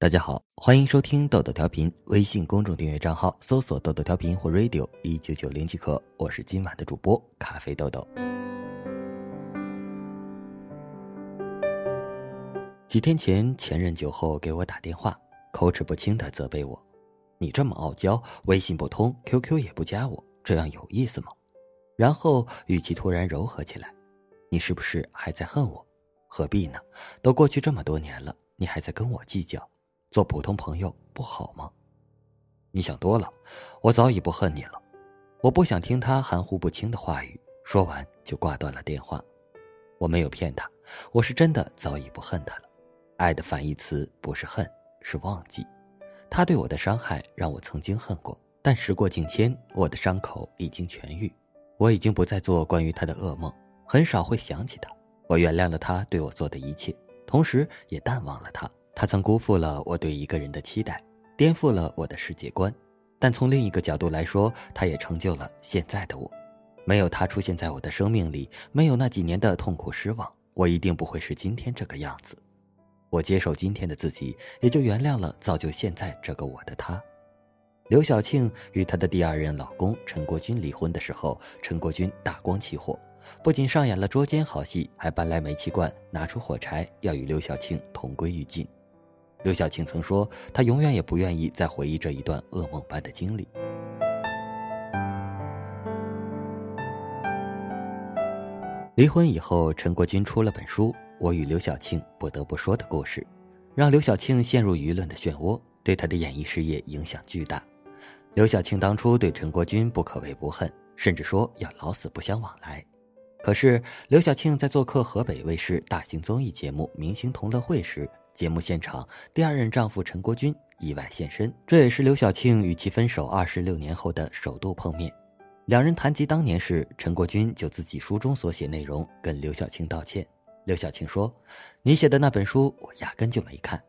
大家好，欢迎收听豆豆调频，微信公众订阅账号搜索“豆豆调频”或 “radio 一九九零”即可。我是今晚的主播咖啡豆豆。几天前，前任酒后给我打电话，口齿不清的责备我：“你这么傲娇，微信不通，QQ 也不加我，这样有意思吗？”然后语气突然柔和起来：“你是不是还在恨我？何必呢？都过去这么多年了，你还在跟我计较？”做普通朋友不好吗？你想多了，我早已不恨你了。我不想听他含糊不清的话语，说完就挂断了电话。我没有骗他，我是真的早已不恨他了。爱的反义词不是恨，是忘记。他对我的伤害让我曾经恨过，但时过境迁，我的伤口已经痊愈，我已经不再做关于他的噩梦，很少会想起他。我原谅了他对我做的一切，同时也淡忘了他。他曾辜负了我对一个人的期待，颠覆了我的世界观，但从另一个角度来说，他也成就了现在的我。没有他出现在我的生命里，没有那几年的痛苦失望，我一定不会是今天这个样子。我接受今天的自己，也就原谅了造就现在这个我的他。刘晓庆与她的第二任老公陈国军离婚的时候，陈国军大光起火。不仅上演了捉奸好戏，还搬来煤气罐，拿出火柴，要与刘晓庆同归于尽。刘晓庆曾说：“她永远也不愿意再回忆这一段噩梦般的经历。”离婚以后，陈国军出了本书《我与刘晓庆不得不说的故事》，让刘晓庆陷入舆论的漩涡，对她的演艺事业影响巨大。刘晓庆当初对陈国军不可谓不恨，甚至说要老死不相往来。可是，刘晓庆在做客河北卫视大型综艺节目《明星同乐会》时，节目现场，第二任丈夫陈国军意外现身，这也是刘晓庆与其分手二十六年后的首度碰面。两人谈及当年事，陈国军就自己书中所写内容跟刘晓庆道歉。刘晓庆说：“你写的那本书，我压根就没看。”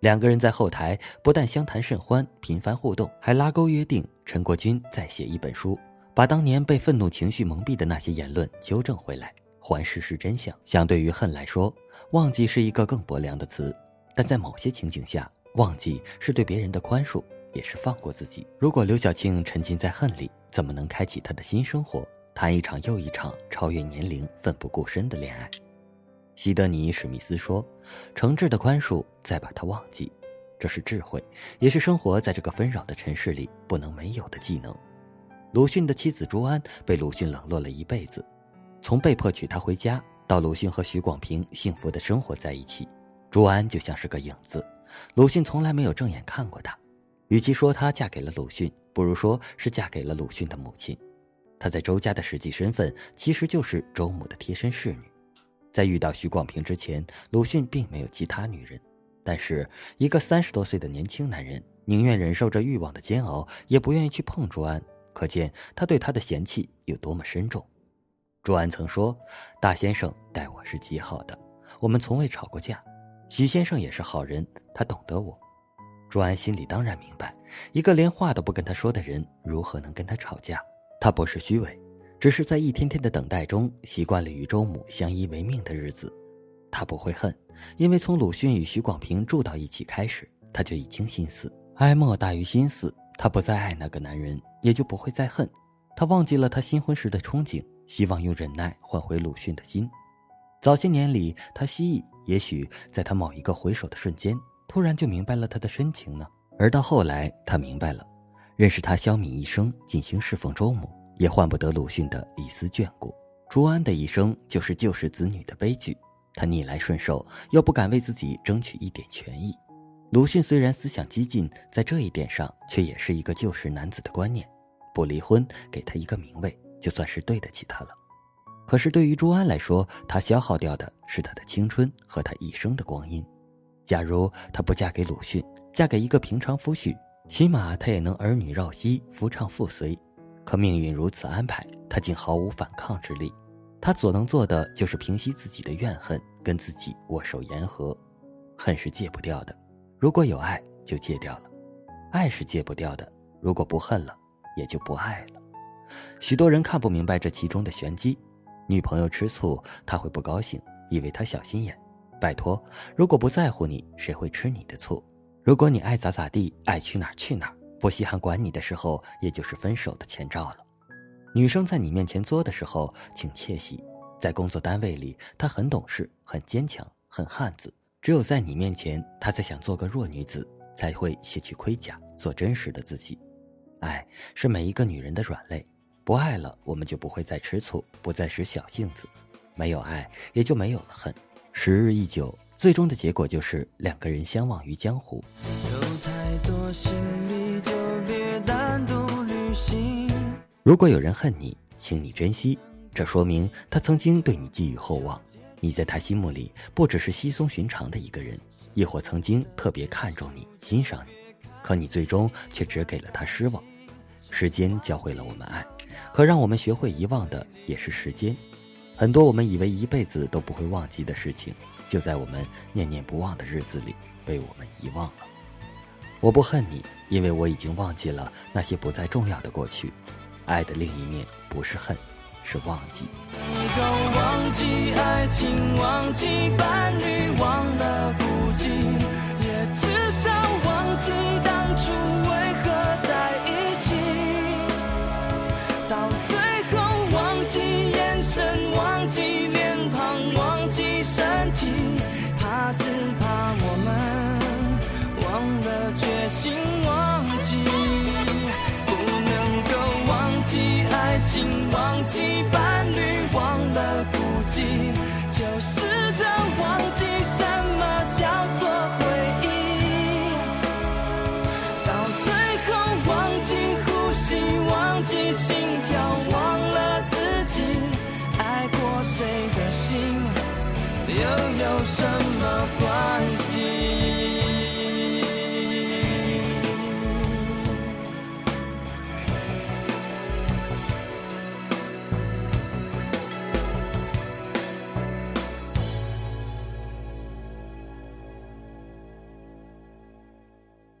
两个人在后台不但相谈甚欢，频繁互动，还拉钩约定陈国军再写一本书，把当年被愤怒情绪蒙蔽的那些言论纠正回来，还事实真相。相对于恨来说，忘记是一个更薄凉的词，但在某些情景下，忘记是对别人的宽恕，也是放过自己。如果刘晓庆沉浸在恨里，怎么能开启她的新生活，谈一场又一场超越年龄、奋不顾身的恋爱？西德尼·史密斯说：“诚挚的宽恕，再把它忘记，这是智慧，也是生活在这个纷扰的尘世里不能没有的技能。”鲁迅的妻子朱安被鲁迅冷落了一辈子，从被迫娶她回家。到鲁迅和许广平幸福的生活在一起，朱安就像是个影子。鲁迅从来没有正眼看过她，与其说她嫁给了鲁迅，不如说是嫁给了鲁迅的母亲。她在周家的实际身份其实就是周母的贴身侍女。在遇到许广平之前，鲁迅并没有其他女人，但是一个三十多岁的年轻男人，宁愿忍受着欲望的煎熬，也不愿意去碰朱安，可见他对她的嫌弃有多么深重。朱安曾说：“大先生待我是极好的，我们从未吵过架。许先生也是好人，他懂得我。”朱安心里当然明白，一个连话都不跟他说的人，如何能跟他吵架？他不是虚伪，只是在一天天的等待中，习惯了与周母相依为命的日子。他不会恨，因为从鲁迅与许广平住到一起开始，他就已经心思哀莫大于心死。她不再爱那个男人，也就不会再恨。她忘记了她新婚时的憧憬。希望用忍耐换回鲁迅的心。早些年里，她希冀，也许在他某一个回首的瞬间，突然就明白了他的深情呢。而到后来，她明白了，认识他消弭一生，尽心侍奉周母，也换不得鲁迅的一丝眷顾。朱安的一生就是旧时子女的悲剧。他逆来顺受，又不敢为自己争取一点权益。鲁迅虽然思想激进，在这一点上却也是一个旧时男子的观念：不离婚，给他一个名位。就算是对得起他了，可是对于朱安来说，他消耗掉的是他的青春和他一生的光阴。假如她不嫁给鲁迅，嫁给一个平常夫婿，起码她也能儿女绕膝，夫唱妇随。可命运如此安排，她竟毫无反抗之力。她所能做的就是平息自己的怨恨，跟自己握手言和。恨是戒不掉的，如果有爱就戒掉了；爱是戒不掉的，如果不恨了，也就不爱了。许多人看不明白这其中的玄机，女朋友吃醋他会不高兴，以为他小心眼。拜托，如果不在乎你，谁会吃你的醋？如果你爱咋咋地，爱去哪儿去哪儿，不稀罕管你的时候，也就是分手的前兆了。女生在你面前作的时候，请窃喜。在工作单位里，她很懂事，很坚强，很汉子。只有在你面前，她才想做个弱女子，才会卸去盔甲，做真实的自己。爱是每一个女人的软肋，不爱了，我们就不会再吃醋，不再使小性子。没有爱，也就没有了恨。时日一久，最终的结果就是两个人相忘于江湖。如果有人恨你，请你珍惜。这说明他曾经对你寄予厚望，你在他心目里不只是稀松寻常的一个人，亦或曾经特别看重你、欣赏你，可你最终却只给了他失望。时间教会了我们爱，可让我们学会遗忘的也是时间。很多我们以为一辈子都不会忘记的事情，就在我们念念不忘的日子里被我们遗忘了。我不恨你，因为我已经忘记了那些不再重要的过去。爱的另一面不是恨。是忘记。能够忘记爱情，忘记伴侣，忘了孤寂，就试着忘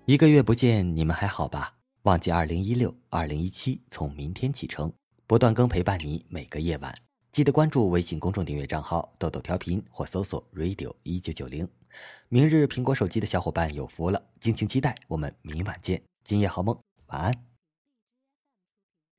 一个月不见，你们还好吧？忘记二零一六、二零一七，从明天启程，不断更陪伴你每个夜晚。记得关注微信公众订阅账号“豆豆调频”或搜索 “radio 一九九零”。明日苹果手机的小伙伴有福了，敬请期待。我们明晚见，今夜好梦，晚安。